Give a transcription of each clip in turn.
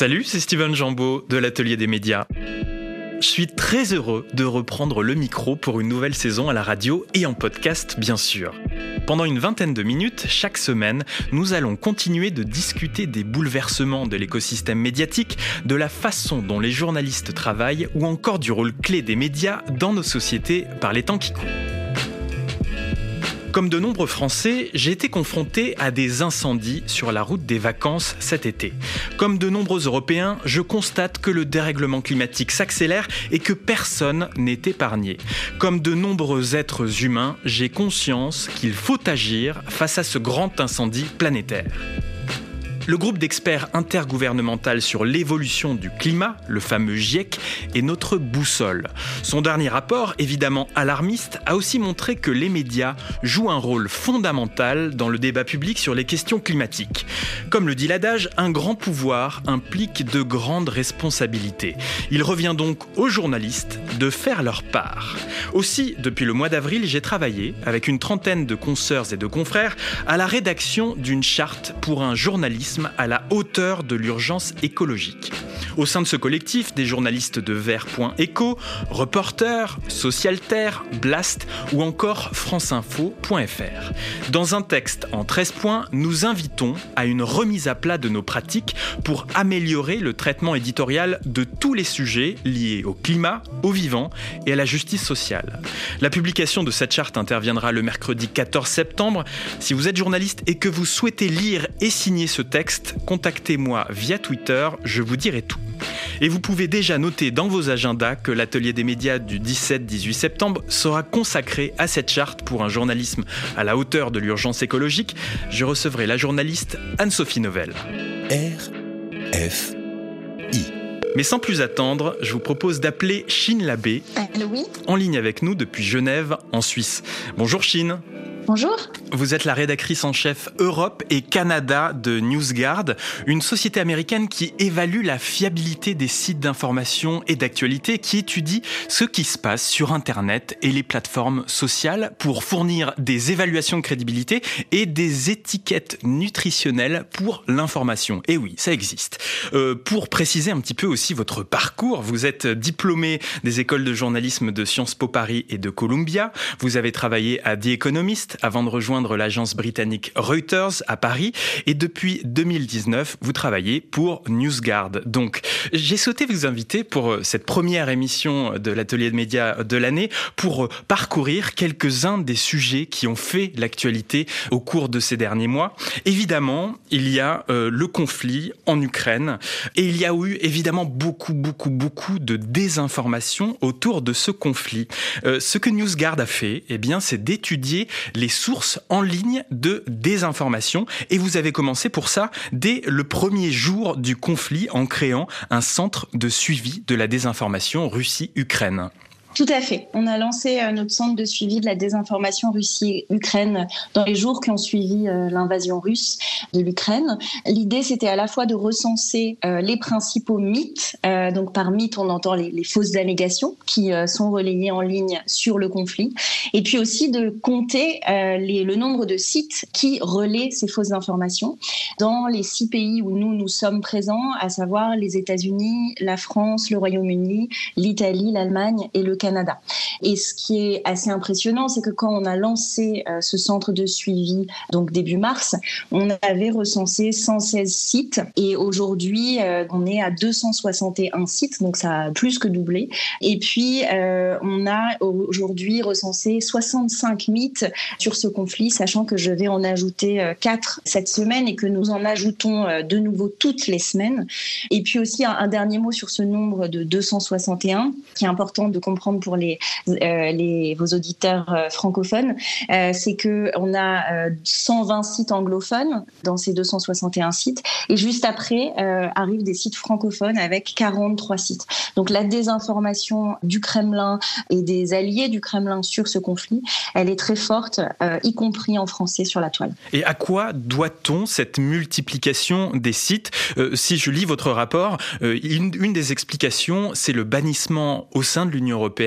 Salut, c'est Steven Jambeau de l'Atelier des médias. Je suis très heureux de reprendre le micro pour une nouvelle saison à la radio et en podcast, bien sûr. Pendant une vingtaine de minutes, chaque semaine, nous allons continuer de discuter des bouleversements de l'écosystème médiatique, de la façon dont les journalistes travaillent ou encore du rôle clé des médias dans nos sociétés par les temps qui courent. Comme de nombreux Français, j'ai été confronté à des incendies sur la route des vacances cet été. Comme de nombreux Européens, je constate que le dérèglement climatique s'accélère et que personne n'est épargné. Comme de nombreux êtres humains, j'ai conscience qu'il faut agir face à ce grand incendie planétaire. Le groupe d'experts intergouvernemental sur l'évolution du climat, le fameux GIEC, est notre boussole. Son dernier rapport, évidemment alarmiste, a aussi montré que les médias jouent un rôle fondamental dans le débat public sur les questions climatiques. Comme le dit l'adage, un grand pouvoir implique de grandes responsabilités. Il revient donc aux journalistes de faire leur part. Aussi, depuis le mois d'avril, j'ai travaillé avec une trentaine de consoeurs et de confrères à la rédaction d'une charte pour un à la hauteur de l'urgence écologique. Au sein de ce collectif, des journalistes de Vert.eco, Reporter, Socialterre, Blast ou encore franceinfo.fr. Dans un texte en 13 points, nous invitons à une remise à plat de nos pratiques pour améliorer le traitement éditorial de tous les sujets liés au climat, au vivant et à la justice sociale. La publication de cette charte interviendra le mercredi 14 septembre. Si vous êtes journaliste et que vous souhaitez lire et signer ce texte, contactez-moi via Twitter, je vous dirai tout. Et vous pouvez déjà noter dans vos agendas que l'atelier des médias du 17-18 septembre sera consacré à cette charte pour un journalisme à la hauteur de l'urgence écologique. Je recevrai la journaliste Anne-Sophie Novelle. R F I. Mais sans plus attendre, je vous propose d'appeler Chine Labbé, en ligne avec nous depuis Genève, en Suisse. Bonjour Chine. Bonjour. Vous êtes la rédactrice en chef Europe et Canada de NewsGuard, une société américaine qui évalue la fiabilité des sites d'information et d'actualité, qui étudie ce qui se passe sur Internet et les plateformes sociales pour fournir des évaluations de crédibilité et des étiquettes nutritionnelles pour l'information. Et oui, ça existe. Euh, pour préciser un petit peu aussi votre parcours, vous êtes diplômé des écoles de journalisme de Sciences Po Paris et de Columbia. Vous avez travaillé à The Economist avant de rejoindre l'agence britannique Reuters à Paris et depuis 2019, vous travaillez pour NewsGuard. Donc, j'ai souhaité vous inviter pour euh, cette première émission de l'atelier de médias de l'année pour euh, parcourir quelques-uns des sujets qui ont fait l'actualité au cours de ces derniers mois. Évidemment, il y a euh, le conflit en Ukraine et il y a eu évidemment beaucoup, beaucoup, beaucoup de désinformation autour de ce conflit. ce que NewsGuard a fait, eh bien, c'est d'étudier les sources en ligne de désinformation. Et vous avez commencé pour ça dès le premier jour du conflit en créant un centre de suivi de la désinformation Russie-Ukraine. Tout à fait. On a lancé euh, notre centre de suivi de la désinformation Russie-Ukraine dans les jours qui ont suivi euh, l'invasion russe de l'Ukraine. L'idée, c'était à la fois de recenser euh, les principaux mythes. Donc, par mythe, on entend les, fausses allégations qui sont relayées en ligne sur le conflit. Et puis aussi de compter le nombre de sites qui relaient ces fausses informations dans les six pays où nous, nous sommes présents, à savoir les États-Unis, la France, le Royaume-Uni, l'Italie, l'Allemagne et le Canada. Et ce qui est assez impressionnant, c'est que quand on a lancé euh, ce centre de suivi, donc début mars, on avait recensé 116 sites et aujourd'hui, euh, on est à 261 sites, donc ça a plus que doublé. Et puis, euh, on a aujourd'hui recensé 65 mythes sur ce conflit, sachant que je vais en ajouter 4 cette semaine et que nous en ajoutons de nouveau toutes les semaines. Et puis aussi, un, un dernier mot sur ce nombre de 261, qui est important de comprendre pour euh, les vos auditeurs euh, francophones, euh, c'est que on a 120 sites anglophones dans ces 261 sites, et juste après arrivent des sites francophones avec 43 sites. Donc la désinformation du Kremlin et des alliés du Kremlin sur ce conflit, elle est très forte, y compris en français sur la toile. Et à quoi doit-on cette multiplication des sites? Si je lis votre rapport, une des explications, c'est le bannissement au sein de l'Union européenne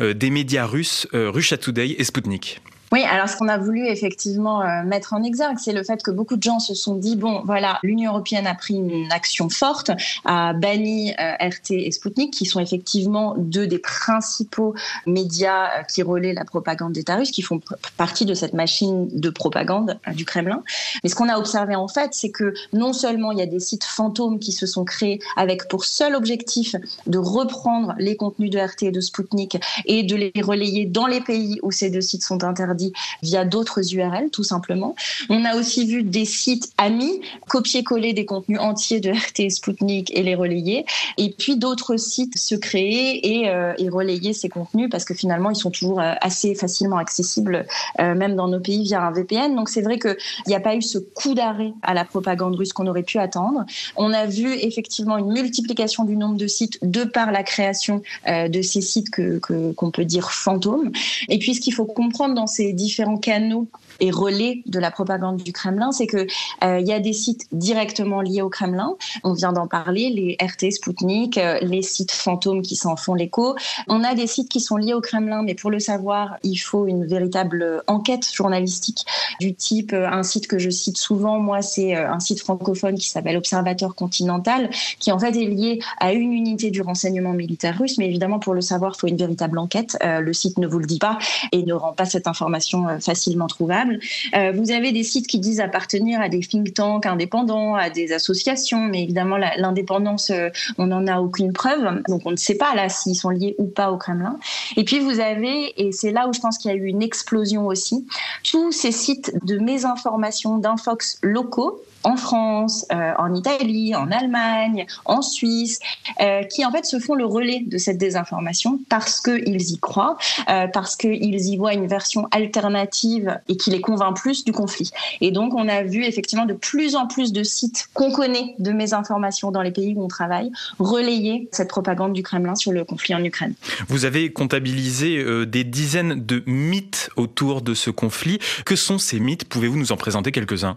euh, des médias russes, euh, Russia Today et Sputnik. Oui, alors ce qu'on a voulu effectivement euh, mettre en exergue, c'est le fait que beaucoup de gens se sont dit bon, voilà, l'Union européenne a pris une action forte, a banni euh, RT et Sputnik, qui sont effectivement deux des principaux médias euh, qui relaient la propagande d'État russe, qui font partie de cette machine de propagande du Kremlin. Mais ce qu'on a observé en fait, c'est que non seulement il y a des sites fantômes qui se sont créés avec pour seul objectif de reprendre les contenus de RT et de Sputnik et de les relayer dans les pays où ces deux sites sont interdits via d'autres URL, tout simplement. On a aussi vu des sites amis copier-coller des contenus entiers de RT Sputnik et les relayer, et puis d'autres sites se créer et, euh, relayer ces contenus parce que finalement ils sont toujours euh, assez facilement accessibles, euh, même dans nos pays via un VPN. Donc c'est vrai qu'il n'y a pas eu ce coup d'arrêt à la propagande russe qu'on aurait pu attendre. On a vu effectivement une multiplication du nombre de sites de par la création de ces sites que qu'on peut dire fantômes. Et puis ce qu'il faut comprendre dans ces différents canaux et relais de la propagande du Kremlin, c'est que euh, il y a des sites directement liés au Kremlin. On vient d'en parler, les RT, Sputnik, euh, les sites fantômes qui s'en font l'écho. On a des sites qui sont liés au Kremlin, mais pour le savoir, il faut une véritable enquête journalistique du type euh, un site que je cite souvent. Moi, c'est un site francophone qui s'appelle Observateur Continental, qui en fait est lié à une unité du renseignement militaire russe. Mais évidemment, pour le savoir, il faut une véritable enquête. le site ne vous le dit pas et ne rend pas cette information facilement trouvable. Euh, vous avez des sites qui disent appartenir à des think tanks indépendants, à des associations, mais évidemment l'indépendance, euh, on n'en a aucune preuve, donc on ne sait pas là s'ils sont liés ou pas au Kremlin. Et puis vous avez, et c'est là où je pense qu'il y a eu une explosion aussi, tous ces sites de mésinformation, d'infox locaux en France, euh, en Italie, en Allemagne, en Suisse, euh, qui en fait se font le relais de cette désinformation parce qu'ils y croient, euh, parce qu'ils y voient une version alternative et qui les convainc plus du conflit. Et donc on a vu effectivement de plus en plus de sites qu'on connaît de mésinformation dans les pays où on travaille relayer cette propagande du Kremlin sur le conflit en Ukraine. Vous avez comptabilisé des dizaines de mythes autour de ce conflit. Que sont ces mythes? Pouvez-vous nous en présenter quelques-uns?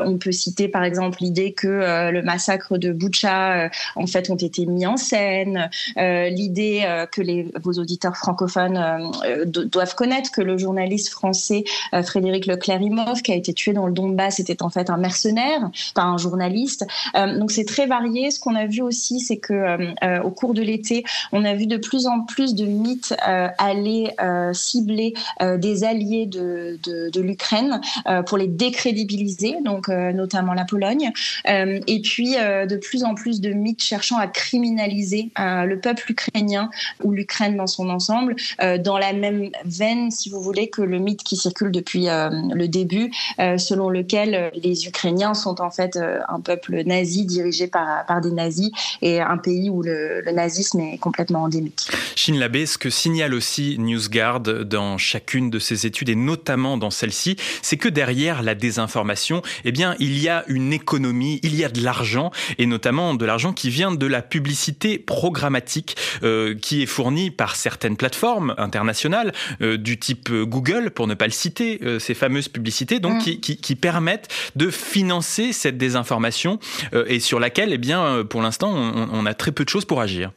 On peut citer par exemple l'idée que euh, le massacre de Boucha euh, en fait ont été mis en scène, euh, l'idée que les, vos auditeurs francophones doivent connaître que le journaliste français Frédéric Leclerc-Imov qui a été tué dans le Donbass était en fait un mercenaire, pas un journaliste. donc c'est très varié. Ce qu'on a vu aussi, c'est que au cours de l'été, on a vu de plus en plus de mythes aller cibler des alliés de, de, de l'Ukraine pour les décrédibiliser. Donc euh, notamment la Pologne, euh, et puis euh, de plus en plus de mythes cherchant à criminaliser le peuple ukrainien ou l'Ukraine dans son ensemble, dans la même veine, si vous voulez, que le mythe qui circule depuis le début, selon lequel les Ukrainiens sont en fait un peuple nazi dirigé par, par des nazis et un pays où le, nazisme est complètement endémique. Chine Labé, ce que signale aussi NewsGuard dans chacune de ses études et notamment dans celle-ci, c'est que derrière la désinformation, eh bien, il y a une économie, il y a de l'argent, et notamment de l'argent qui vient de la publicité programmatique euh, qui est fournie par certaines plateformes internationales euh, du type Google, pour ne pas le citer, euh, ces fameuses publicités, donc mm. qui, permettent de financer cette désinformation et sur laquelle, eh bien, pour l'instant, on a très peu de choses pour agir.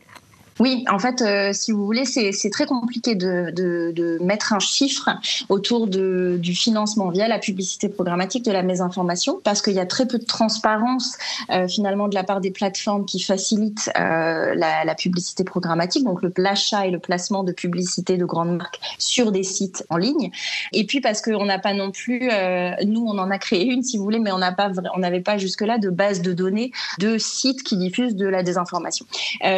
Oui, en fait, euh, si vous voulez, c'est très compliqué de, mettre un chiffre autour du financement via la publicité programmatique de la mésinformation, parce qu'il y a très peu de transparence euh, finalement de la part des plateformes qui facilitent euh, la, publicité programmatique, donc l'achat et le placement de publicité de grandes marques sur des sites en ligne. Et puis parce qu'on n'a pas non plus, nous on en a créé une si vous voulez, mais on n'avait pas jusque là de base de données de sites qui diffusent de la désinformation.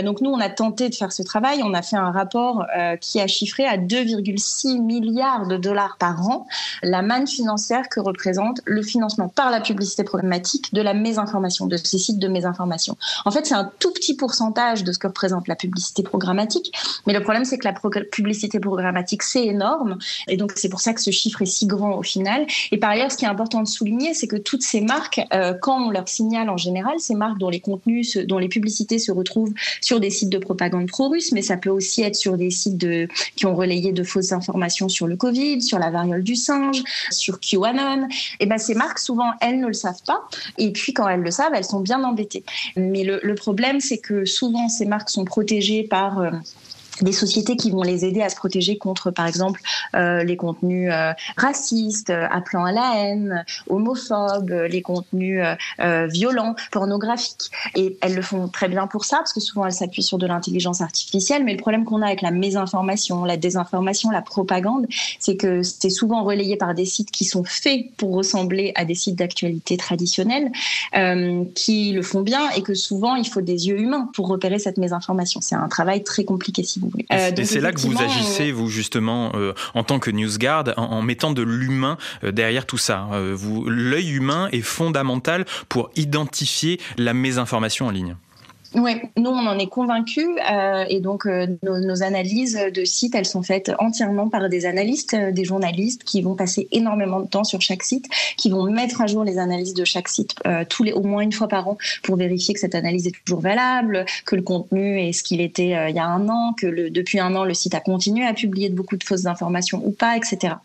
donc nous on a tenté faire ce travail, on a fait un rapport euh, qui a chiffré à 2,6 milliards de dollars par an la manne financière que représente le financement par la publicité programmatique de la mésinformation, de ces sites de mésinformation. En fait, c'est un tout petit pourcentage de ce que représente la publicité programmatique, mais le problème, c'est que la publicité programmatique, c'est énorme, et donc c'est pour ça que ce chiffre est si grand au final. Et par ailleurs, ce qui est important de souligner, c'est que toutes ces marques, euh, quand on leur signale en général, ces marques dont les contenus, dont les publicités se retrouvent sur des sites de propagande pro-russe, mais ça peut aussi être sur des sites qui ont relayé de fausses informations sur le Covid, sur la variole du singe, sur QAnon. Et ben ces marques, souvent, elles ne le savent pas. Et puis quand elles le savent, elles sont bien embêtées. Mais le, le problème, c'est que souvent, ces marques sont protégées par euh, des sociétés qui vont les aider à se protéger contre, par exemple, euh, les contenus euh, racistes, euh, appelant à la haine, homophobes, les contenus violents, pornographiques. Et elles le font très bien pour ça, parce que souvent elles s'appuient sur de l'intelligence artificielle. Mais le problème qu'on a avec la mésinformation, la désinformation, la propagande, c'est que c'est souvent relayé par des sites qui sont faits pour ressembler à des sites d'actualité traditionnels, qui le font bien, et que souvent il faut des yeux humains pour repérer cette mésinformation. C'est un travail très compliqué, si vous euh, et c'est là que vous agissez, vous justement, euh, en tant que NewsGuard, en, en mettant de l'humain euh, derrière tout ça. l'œil humain est fondamental pour identifier la mésinformation en ligne. Oui, nous on en est convaincus euh, et donc euh, nos, analyses de sites, elles sont faites entièrement par des analystes, euh, des journalistes qui vont passer énormément de temps sur chaque site, qui vont mettre à jour les analyses de chaque site tous les au moins une fois par an pour vérifier que cette analyse est toujours valable, que le contenu est ce qu'il était il y a un an, que le, depuis un an le site a continué à publier de beaucoup de fausses informations ou pas, etc.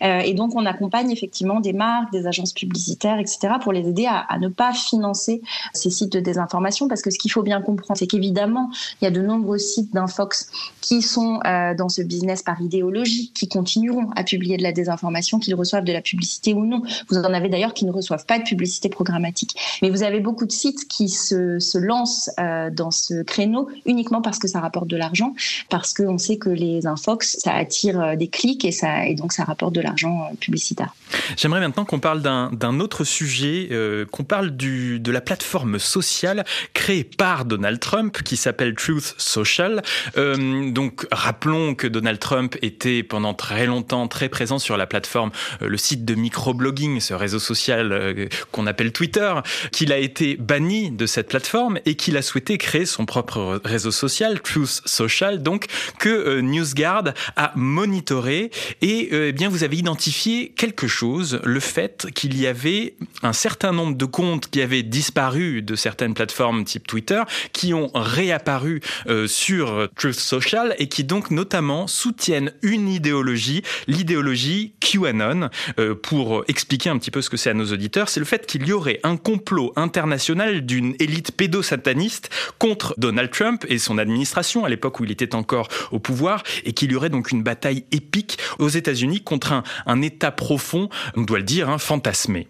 et donc on accompagne effectivement des marques, des agences publicitaires, etc. pour les aider à, à ne pas financer ces sites de désinformation parce que ce qu'il faut bien comprendre, c'est qu'évidemment, il y a de nombreux sites d'Infox qui sont euh, dans ce business par idéologie, qui continueront à publier de la désinformation, qu'ils reçoivent de la publicité ou non. Vous en avez d'ailleurs qui ne reçoivent pas de publicité programmatique. Mais vous avez beaucoup de sites qui se, lancent euh, dans ce créneau uniquement parce que ça rapporte de l'argent, parce qu'on sait que les Infox, ça attire euh, des clics et, ça, et donc ça rapporte de l'argent publicitaire. J'aimerais maintenant qu'on parle d'un autre sujet, qu'on parle du, de la plateforme sociale créée par Donald Trump qui s'appelle Truth Social. Euh, donc rappelons que Donald Trump était pendant très longtemps très présent sur la plateforme, euh, le site de microblogging, ce réseau social euh, qu'on appelle Twitter, qu'il a été banni de cette plateforme et qu'il a souhaité créer son propre réseau social, Truth Social, donc que NewsGuard a monitoré et eh bien vous avez identifié quelque chose, le fait qu'il y avait un certain nombre de comptes qui avaient disparu de certaines plateformes type Twitter qui ont réapparu euh, sur Truth Social et qui donc notamment soutiennent une idéologie, l'idéologie QAnon. Euh, pour expliquer un petit peu ce que c'est à nos auditeurs, c'est le fait qu'il y aurait un complot international d'une élite pédosataniste contre Donald Trump et son administration à l'époque où il était encore au pouvoir et qu'il y aurait donc une bataille épique aux États-Unis contre un, un État profond, on doit le dire, hein, fantasmé.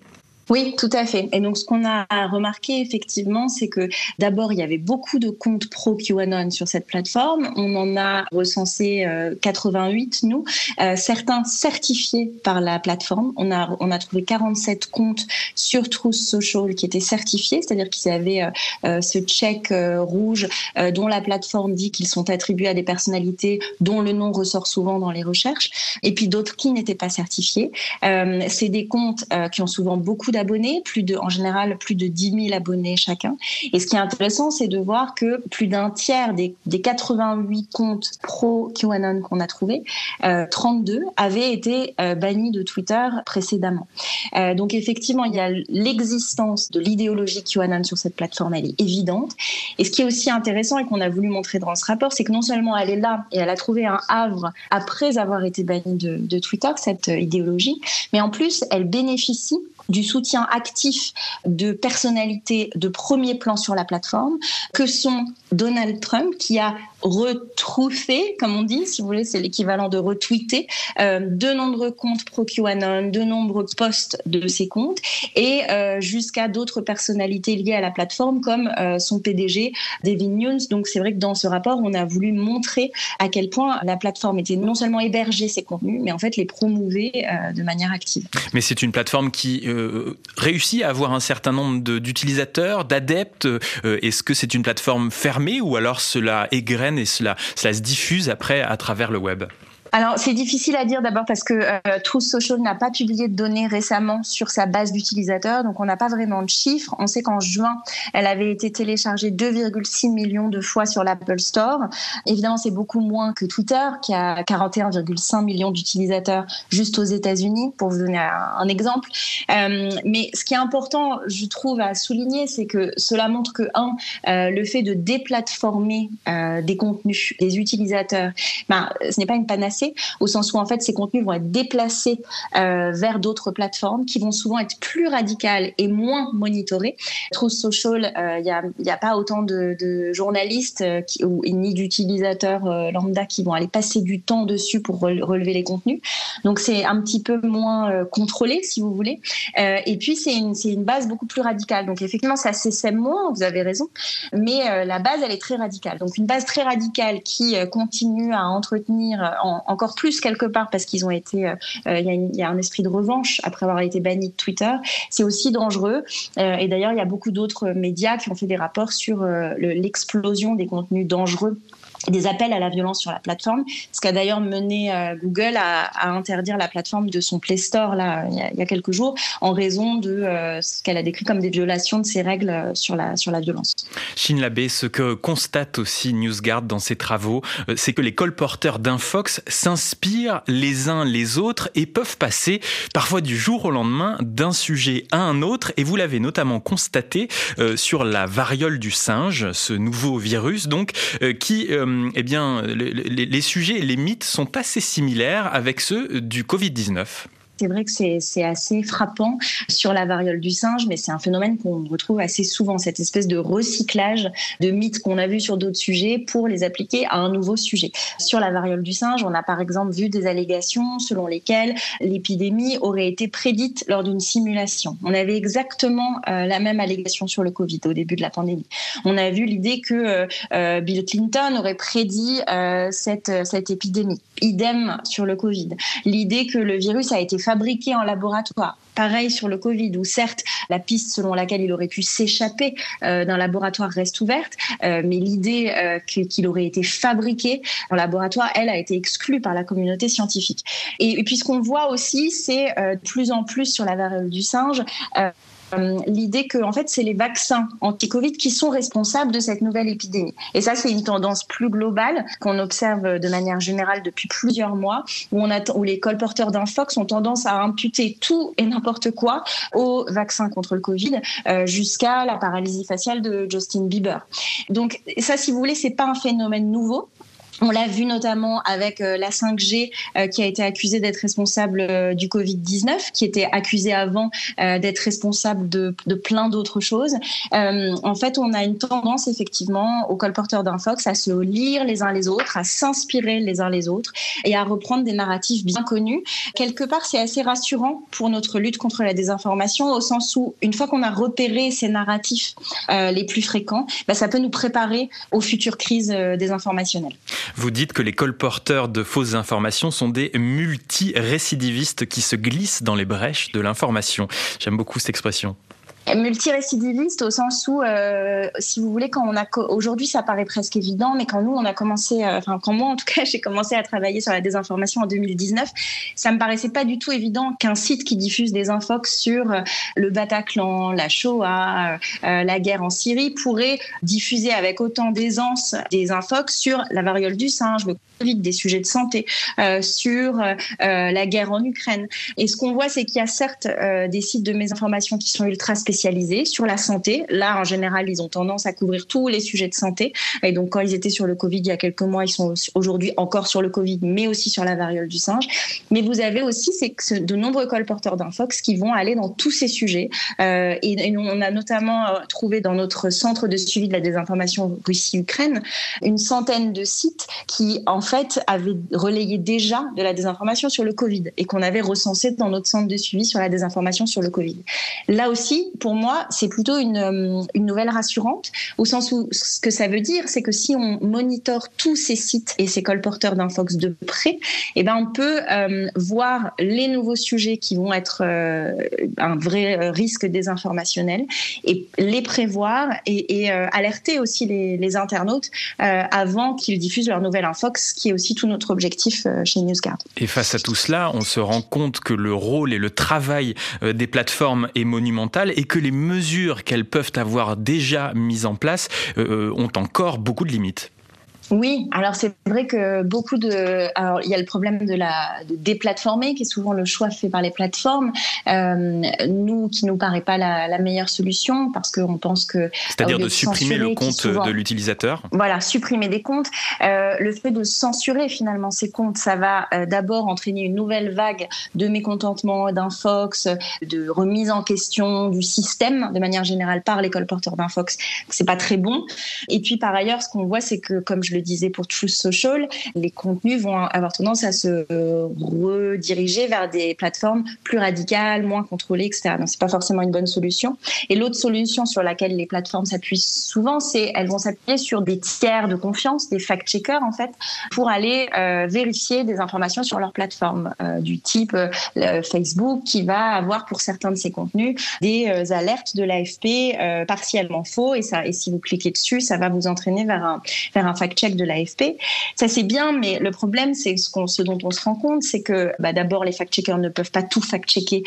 Oui, tout à fait. Et donc, ce qu'on a remarqué effectivement, c'est que d'abord, il y avait beaucoup de comptes pro QAnon sur cette plateforme. On en a recensé 88, euh, nous, euh, certains certifiés par la plateforme. On a, on a trouvé 47 comptes sur Truth Social qui étaient certifiés, c'est-à-dire qu'ils avaient euh, ce check rouge dont la plateforme dit qu'ils sont attribués à des personnalités dont le nom ressort souvent dans les recherches, et puis d'autres qui n'étaient pas certifiés. c'est des comptes qui ont souvent beaucoup abonnés, plus de, en général plus de 10 000 abonnés chacun. Et ce qui est intéressant, c'est de voir que plus d'un tiers des, des 88 comptes pro QAnon qu'on a trouvés, 32 euh, avaient été euh, bannis de Twitter précédemment. Euh, donc effectivement, il y a l'existence de l'idéologie QAnon sur cette plateforme, elle est évidente. Et ce qui est aussi intéressant et qu'on a voulu montrer dans ce rapport, c'est que non seulement elle est là et elle a trouvé un havre après avoir été bannie de, de Twitter, cette idéologie, mais en plus, elle bénéficie du soutien actif de personnalités de premier plan sur la plateforme, que sont Donald Trump, qui a retrouffé, comme on dit, si vous voulez, c'est l'équivalent de retweeter, euh, de nombreux comptes pro-QAnon, de nombreux posts de ses comptes, et euh, jusqu'à d'autres personnalités liées à la plateforme, comme euh, son PDG, David Nunes. Donc c'est vrai que dans ce rapport, on a voulu montrer à quel point la plateforme était non seulement héberger ses contenus, mais en fait les promouver de manière active. Mais c'est une plateforme qui réussit à avoir un certain nombre d'utilisateurs, d'adeptes. Est-ce que c'est une plateforme fermée ou alors cela et cela se diffuse après à travers le web alors, c'est difficile à dire d'abord parce que euh, Truth Social n'a pas publié de données récemment sur sa base d'utilisateurs, donc on n'a pas vraiment de chiffres. On sait qu'en juin, elle avait été téléchargée 2,6 millions de fois sur l'Apple Store. Évidemment, c'est beaucoup moins que Twitter, qui a 41,5 millions d'utilisateurs juste aux États-Unis, pour vous donner un, exemple. Euh, mais ce qui est important, je trouve, à souligner, c'est que cela montre que, un, euh, le fait de déplatformer euh, des contenus, des utilisateurs, ben, ce n'est pas une panacée au sens où en fait ces contenus vont être déplacés euh, vers d'autres plateformes qui vont souvent être plus radicales et moins monitorées. Truth Social, il n'y a, a, pas autant de, journalistes qui, ou, ni d'utilisateurs lambda qui vont aller passer du temps dessus pour relever les contenus. Donc c'est un petit peu moins contrôlé, si vous voulez. et puis c'est une, une base beaucoup plus radicale. Donc effectivement, ça s'essaime moins, vous avez raison, mais la base, elle est très radicale. Donc une base très radicale qui euh, continue à entretenir euh, encore plus quelque part parce qu'ils ont été, euh, il y, a un esprit de revanche après avoir été banni de Twitter. C'est aussi dangereux. et d'ailleurs, il y a beaucoup d'autres médias qui ont fait des rapports sur l'explosion des contenus dangereux des appels à la violence sur la plateforme, ce qui a d'ailleurs mené euh, Google à, interdire la plateforme de son Play Store là il y a, quelques jours en raison de euh, ce qu'elle a décrit comme des violations de ses règles euh, sur la sur la violence. Chine Labé, ce que constate aussi NewsGuard dans ses travaux, c'est que les colporteurs d'Infox s'inspirent les uns les autres et peuvent passer parfois du jour au lendemain d'un sujet à un autre. Et vous l'avez notamment constaté sur la variole du singe, ce nouveau virus donc qui euh, eh bien, les, les, sujets et les mythes sont assez similaires avec ceux du Covid-19. C'est vrai que c'est assez frappant sur la variole du singe, mais c'est un phénomène qu'on retrouve assez souvent, cette espèce de recyclage de mythes qu'on a vus sur d'autres sujets pour les appliquer à un nouveau sujet. Sur la variole du singe, on a par exemple vu des allégations selon lesquelles l'épidémie aurait été prédite lors d'une simulation. On avait exactement euh, la même allégation sur le Covid au début de la pandémie. On a vu l'idée que euh, euh, Bill Clinton aurait prédit cette, cette épidémie. Idem sur le Covid. L'idée que le virus a été fabriqué en laboratoire. Pareil sur le Covid, où certes, la piste selon laquelle il aurait pu s'échapper euh, d'un laboratoire reste ouverte, euh, mais l'idée euh, qu'il aurait été fabriqué en laboratoire, elle, a été exclue par la communauté scientifique. Et, puis ce qu'on voit aussi, c'est de plus en plus sur la variole du singe, euh, l'idée que en fait c'est les vaccins anti-Covid qui sont responsables de cette nouvelle épidémie. Et ça c'est une tendance plus globale qu'on observe de manière générale depuis plusieurs mois, où on a où les colporteurs d'infox ont tendance à imputer tout et n'importe quoi aux vaccins contre le Covid, euh, jusqu'à la paralysie faciale de Justin Bieber. Donc ça, si vous voulez, c'est pas un phénomène nouveau. On l'a vu notamment avec euh, la 5G euh, qui a été accusée d'être responsable euh, du Covid-19, qui était accusée avant d'être responsable de, de plein d'autres choses. en fait, on a une tendance effectivement aux colporteurs d'infox à se lire les uns les autres, à s'inspirer les uns les autres et à reprendre des narratifs bien connus. Quelque part, c'est assez rassurant pour notre lutte contre la désinformation au sens où une fois qu'on a repéré ces narratifs les plus fréquents, bah, ça peut nous préparer aux futures crises désinformationnelles. Vous dites que les colporteurs de fausses informations sont des multirécidivistes qui se glissent dans les brèches de l'information. J'aime beaucoup cette expression multirécidiviste au sens où, euh, si vous voulez, quand on a aujourd'hui, ça paraît presque évident, mais quand nous on a commencé, euh, enfin quand moi en tout cas j'ai commencé à travailler sur la désinformation en 2019, ça me paraissait pas du tout évident qu'un site qui diffuse des infox sur euh, le Bataclan, la Shoah, la guerre en Syrie pourrait diffuser avec autant d'aisance des infox sur la variole du singe, le Covid, des sujets de santé, sur la guerre en Ukraine. Et ce qu'on voit, c'est qu'il y a certes des sites de mésinformation qui sont ultra spécialisés sur la santé. Là, en général, ils ont tendance à couvrir tous les sujets de santé. Et donc, quand ils étaient sur le Covid il y a quelques mois, ils sont aujourd'hui encore sur le Covid, mais aussi sur la variole du singe. Mais vous avez aussi de nombreux colporteurs d'infox qui vont aller dans tous ces sujets. Euh, et, on a notamment euh, trouvé dans notre centre de suivi de la désinformation Russie-Ukraine une centaine de sites qui, en fait, avaient relayé déjà de la désinformation sur le Covid et qu'on avait recensé dans notre centre de suivi sur la désinformation sur le Covid. Là aussi, pour moi, c'est plutôt une, euh, une, nouvelle rassurante, au sens où ce que ça veut dire, c'est que si on monitore tous ces sites et ces colporteurs d'infox de près, eh ben on peut euh, voir les nouveaux sujets qui vont être euh, un vrai risque désinformationnel et les prévoir et, alerter aussi les, les internautes avant qu'ils diffusent leur nouvelle infox, qui est aussi tout notre objectif chez NewsGuard. Et face à tout cela, on se rend compte que le rôle et le travail des plateformes est monumental et que les mesures qu'elles peuvent avoir déjà mises en place euh, ont encore beaucoup de limites. Oui, alors c'est vrai que beaucoup de, alors il y a le problème de la de déplatformer qui est souvent le choix fait par les plateformes. Euh, nous, qui nous paraît pas la, la meilleure solution parce qu'on pense que c'est-à-dire de, supprimer le compte de l'utilisateur? Voilà, supprimer des comptes. Euh, le fait de censurer finalement ces comptes, ça va euh, d'abord entraîner une nouvelle vague de mécontentement, d'infox, de remise en question du système de manière générale par les colporteurs d'infox. C'est pas très bon. Et puis par ailleurs, ce qu'on voit, c'est que comme je le disais pour Truth Social, les contenus vont avoir tendance à se rediriger vers des plateformes plus radicales, moins contrôlées, etc. Donc c'est pas forcément une bonne solution. Et l'autre solution sur laquelle les plateformes s'appuient souvent, c'est elles vont s'appuyer sur des tiers de confiance, des fact-checkers en fait, pour aller euh, vérifier des informations sur leur plateforme, euh, du type euh, Facebook qui va avoir pour certains de ses contenus des alertes de l'AFP partiellement faux et ça et si vous cliquez dessus, ça va vous entraîner vers un vers un fact-check de l'AFP. Ça c'est bien, mais le problème c'est ce, dont on se rend compte, c'est que bah, d'abord les fact-checkers ne peuvent pas tout fact-checker,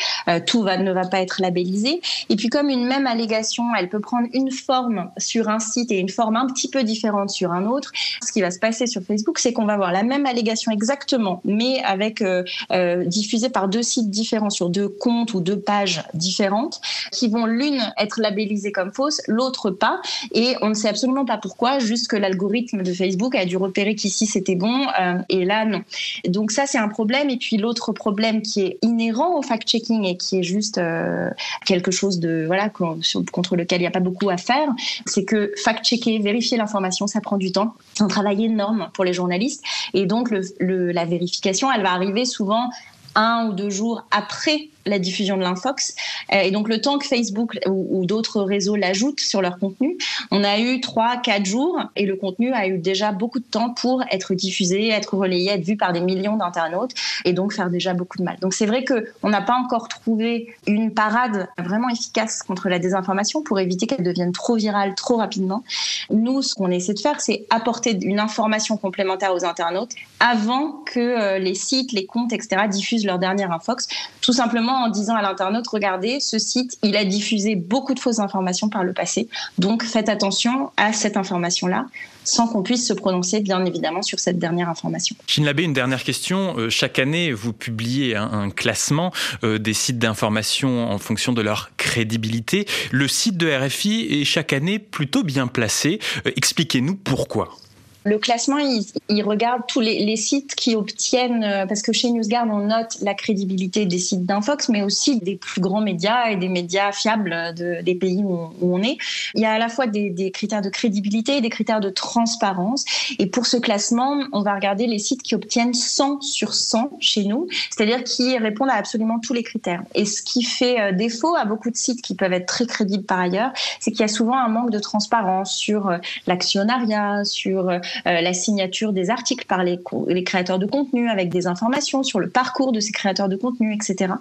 tout va, ne va pas être labellisé. Et puis comme une même allégation, elle peut prendre une forme sur un site et une forme un petit peu différente sur un autre, ce qui va se passer sur Facebook, c'est qu'on va avoir la même allégation exactement, mais avec euh, euh, diffusée par deux sites différents sur deux comptes ou deux pages différentes, qui vont l'une être labellisée comme fausse, l'autre pas, et on ne sait absolument pas pourquoi, juste que l'algorithme de Facebook a dû repérer qu'ici c'était bon euh, et là non. Donc ça c'est un problème. Et puis l'autre problème qui est inhérent au fact-checking et qui est juste euh, quelque chose de voilà contre lequel il n'y a pas beaucoup à faire, c'est que fact-checker, vérifier l'information, ça prend du temps. C'est un travail énorme pour les journalistes. Et donc la vérification, elle va arriver souvent un ou deux jours après la diffusion de l'infox. Euh, et donc, le temps que Facebook ou, d'autres réseaux l'ajoutent sur leur contenu, on a eu trois, quatre jours et le contenu a eu déjà beaucoup de temps pour être diffusé, être relayé, être vu par des millions d'internautes et donc faire déjà beaucoup de mal. Donc, c'est vrai qu'on n'a pas encore trouvé une parade vraiment efficace contre la désinformation pour éviter qu'elle devienne trop virale trop rapidement. Nous, ce qu'on essaie de faire, c'est apporter une information complémentaire aux internautes avant que euh, les sites, les comptes, etc. diffusent leur dernière infox, tout simplement en disant à l'internaute, regardez, ce site, il a diffusé beaucoup de fausses informations par le passé. Donc faites attention à cette information-là sans qu'on puisse se prononcer, bien évidemment, sur cette dernière information. Chine Labé, une dernière question. Euh, chaque année, vous publiez un, classement euh, des sites d'information en fonction de leur crédibilité. Le site de RFI est chaque année plutôt bien placé. Euh, expliquez-nous pourquoi. Le classement, il, regarde tous les, sites qui obtiennent, euh, parce que chez NewsGuard, on note la crédibilité des sites d'Infox, mais aussi des plus grands médias et des médias fiables des pays où, on est. Il y a à la fois des, critères de crédibilité et des critères de transparence. Et pour ce classement, on va regarder les sites qui obtiennent 100 sur 100 chez nous, c'est-à-dire qui répondent à absolument tous les critères. Et ce qui fait euh, défaut à beaucoup de sites qui peuvent être très crédibles par ailleurs, c'est qu'il y a souvent un manque de transparence sur euh, l'actionnariat, sur la signature des articles par les, les, créateurs de contenu avec des informations sur le parcours de ces créateurs de contenu, etc.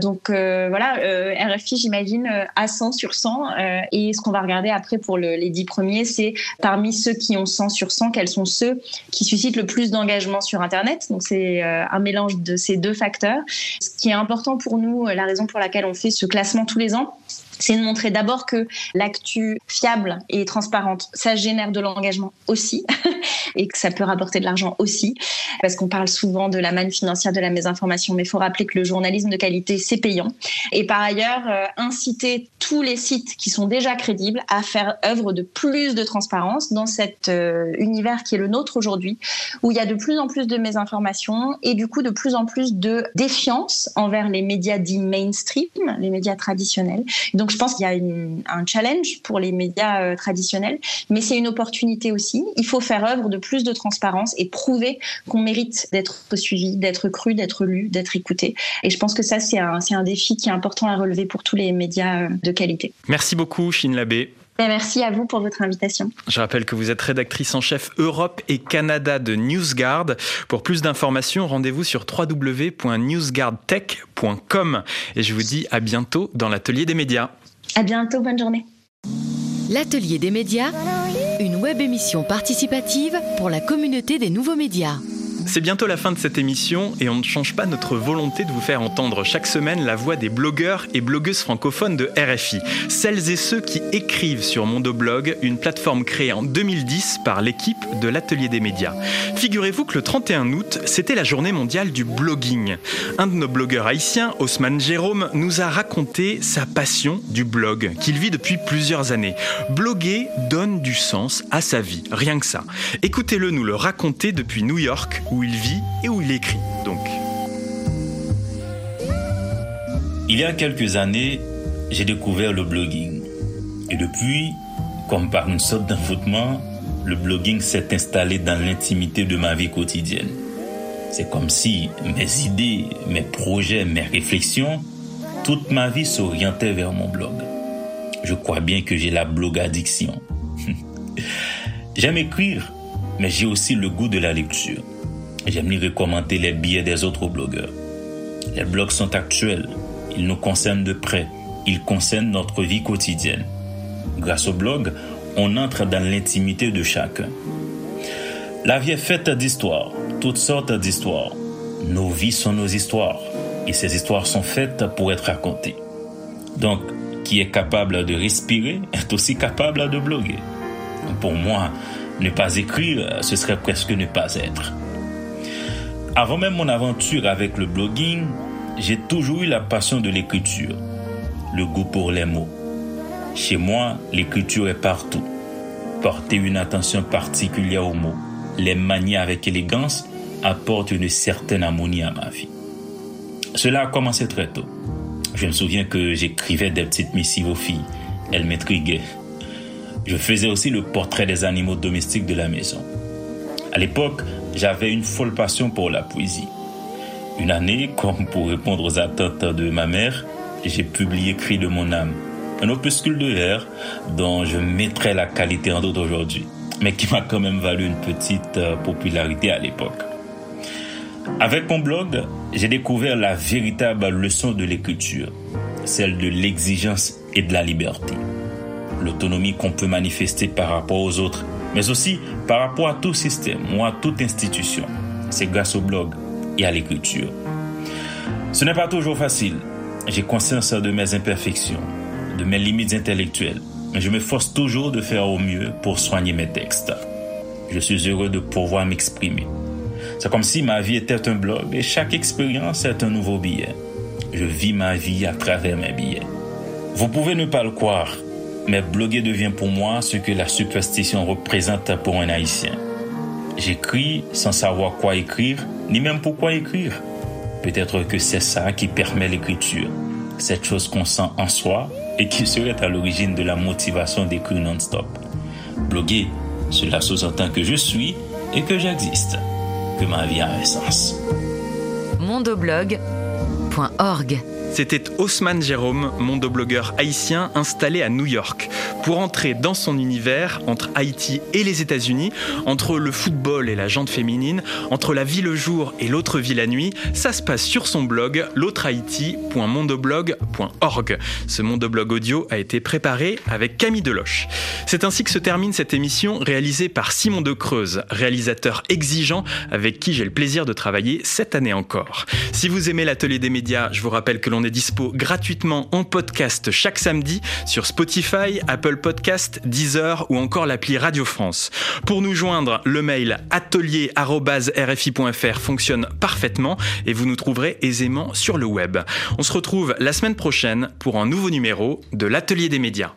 Donc euh, voilà, euh, RFI, j'imagine, à 100 sur 100. et ce qu'on va regarder après pour les 10 premiers, c'est parmi ceux qui ont 100 sur 100, quels sont ceux qui suscitent le plus d'engagement sur Internet. Donc c'est un mélange de ces deux facteurs. Ce qui est important pour nous, la raison pour laquelle on fait ce classement tous les ans, c'est de montrer d'abord que l'actu fiable et transparente, ça génère de l'engagement aussi et que ça peut rapporter de l'argent aussi, parce qu'on parle souvent de la manne financière de la mésinformation, mais il faut rappeler que le journalisme de qualité, c'est payant. Et par ailleurs, euh, inciter tous les sites qui sont déjà crédibles à faire œuvre de plus de transparence dans cet euh, univers qui est le nôtre aujourd'hui, où il y a de plus en plus de mésinformation et du coup de plus en plus de défiance envers les médias dits mainstream, les médias traditionnels. Je pense qu'il y a un challenge pour les médias euh, traditionnels, mais c'est une opportunité aussi. Il faut faire œuvre de plus de transparence et prouver qu'on mérite d'être suivi, d'être cru, d'être lu, d'être écouté. Et je pense que ça, c'est un, un défi qui est important à relever pour tous les médias euh, de qualité. Merci beaucoup, Chine Labbé. Merci à vous pour votre invitation. Je rappelle que vous êtes rédactrice en chef Europe et Canada de NewsGuard. Pour plus d'informations, rendez-vous sur www.newsguardtech.com. Et je vous dis à bientôt dans l'atelier des médias. À bientôt, bonne journée. L'atelier des médias, une web émission participative pour la communauté des nouveaux médias. C'est bientôt la fin de cette émission et on ne change pas notre volonté de vous faire entendre chaque semaine la voix des blogueurs et blogueuses francophones de RFI. Celles et ceux qui écrivent sur Mondoblog, une plateforme créée en 2010 par l'équipe de l'Atelier des médias. Figurez-vous que le 31 août, c'était la journée mondiale du blogging. Un de nos blogueurs haïtiens, Osman Jérôme, nous a raconté sa passion du blog qu'il vit depuis plusieurs années. Bloguer donne du sens à sa vie, rien que ça. Écoutez-le nous le raconter depuis New York où il vit et où il écrit. Donc. Il y a quelques années, j'ai découvert le blogging. Et depuis, comme par une sorte d'envoûtement, le blogging s'est installé dans l'intimité de ma vie quotidienne. C'est comme si mes idées, mes projets, mes réflexions, toute ma vie s'orientait vers mon blog. Je crois bien que j'ai la blog addiction. J'aime écrire, mais j'ai aussi le goût de la lecture. J'aime lire et commenter les billets des autres blogueurs. Les blogs sont actuels, ils nous concernent de près, ils concernent notre vie quotidienne. Grâce au blog, on entre dans l'intimité de chacun. La vie est faite d'histoires, toutes sortes d'histoires. Nos vies sont nos histoires, et ces histoires sont faites pour être racontées. Donc, qui est capable de respirer est aussi capable de bloguer. Pour moi, ne pas écrire, ce serait presque ne pas être. Avant même mon aventure avec le blogging, j'ai toujours eu la passion de l'écriture, le goût pour les mots. Chez moi, l'écriture est partout. Porter une attention particulière aux mots, les manier avec élégance, apporte une certaine harmonie à ma vie. Cela a commencé très tôt. Je me souviens que j'écrivais des petites missives aux filles. Elles m'intriguaient. Je faisais aussi le portrait des animaux domestiques de la maison. À l'époque, j'avais une folle passion pour la poésie. Une année, comme pour répondre aux attentes de ma mère, j'ai publié Cri de mon âme, un opuscule de vers dont je mettrai la qualité en doute aujourd'hui, mais qui m'a quand même valu une petite euh, popularité à l'époque. Avec mon blog, j'ai découvert la véritable leçon de l'écriture, celle de l'exigence et de la liberté. L'autonomie qu'on peut manifester par rapport aux autres mais aussi par rapport à tout système ou à toute institution. C'est grâce au blog et à l'écriture. Ce n'est pas toujours facile. J'ai conscience de mes imperfections, de mes limites intellectuelles, mais je me force toujours de faire au mieux pour soigner mes textes. Je suis heureux de pouvoir m'exprimer. C'est comme si ma vie était un blog et chaque expérience est un nouveau billet. Je vis ma vie à travers mes billets. Vous pouvez ne pas le croire, mais bloguer devient pour moi ce que la superstition représente pour un haïtien. J'écris sans savoir quoi écrire, ni même pourquoi écrire. Peut-être que c'est ça qui permet l'écriture, cette chose qu'on sent en soi et qui serait à l'origine de la motivation d'écrire non-stop. Bloguer, cela sous-entend que je suis et que j'existe, que ma vie a un sens. mondoblog.org c'était Haussmann Jérôme, mondoblogueur haïtien installé à New York. Pour entrer dans son univers, entre Haïti et les États-Unis, entre le football et la jante féminine, entre la vie le jour et l'autre vie la nuit, ça se passe sur son blog l'autre-haïti.mondoblog.org. Ce mondoblog audio a été préparé avec Camille Deloche. C'est ainsi que se termine cette émission réalisée par Simon De Creuse, réalisateur exigeant avec qui j'ai le plaisir de travailler cette année encore. Si vous aimez l'atelier des médias, je vous rappelle que l'on dispo gratuitement en podcast chaque samedi sur Spotify, Apple Podcast, Deezer ou encore l'appli Radio France. Pour nous joindre, le mail atelier@rfi.fr fonctionne parfaitement et vous nous trouverez aisément sur le web. On se retrouve la semaine prochaine pour un nouveau numéro de l'atelier des médias.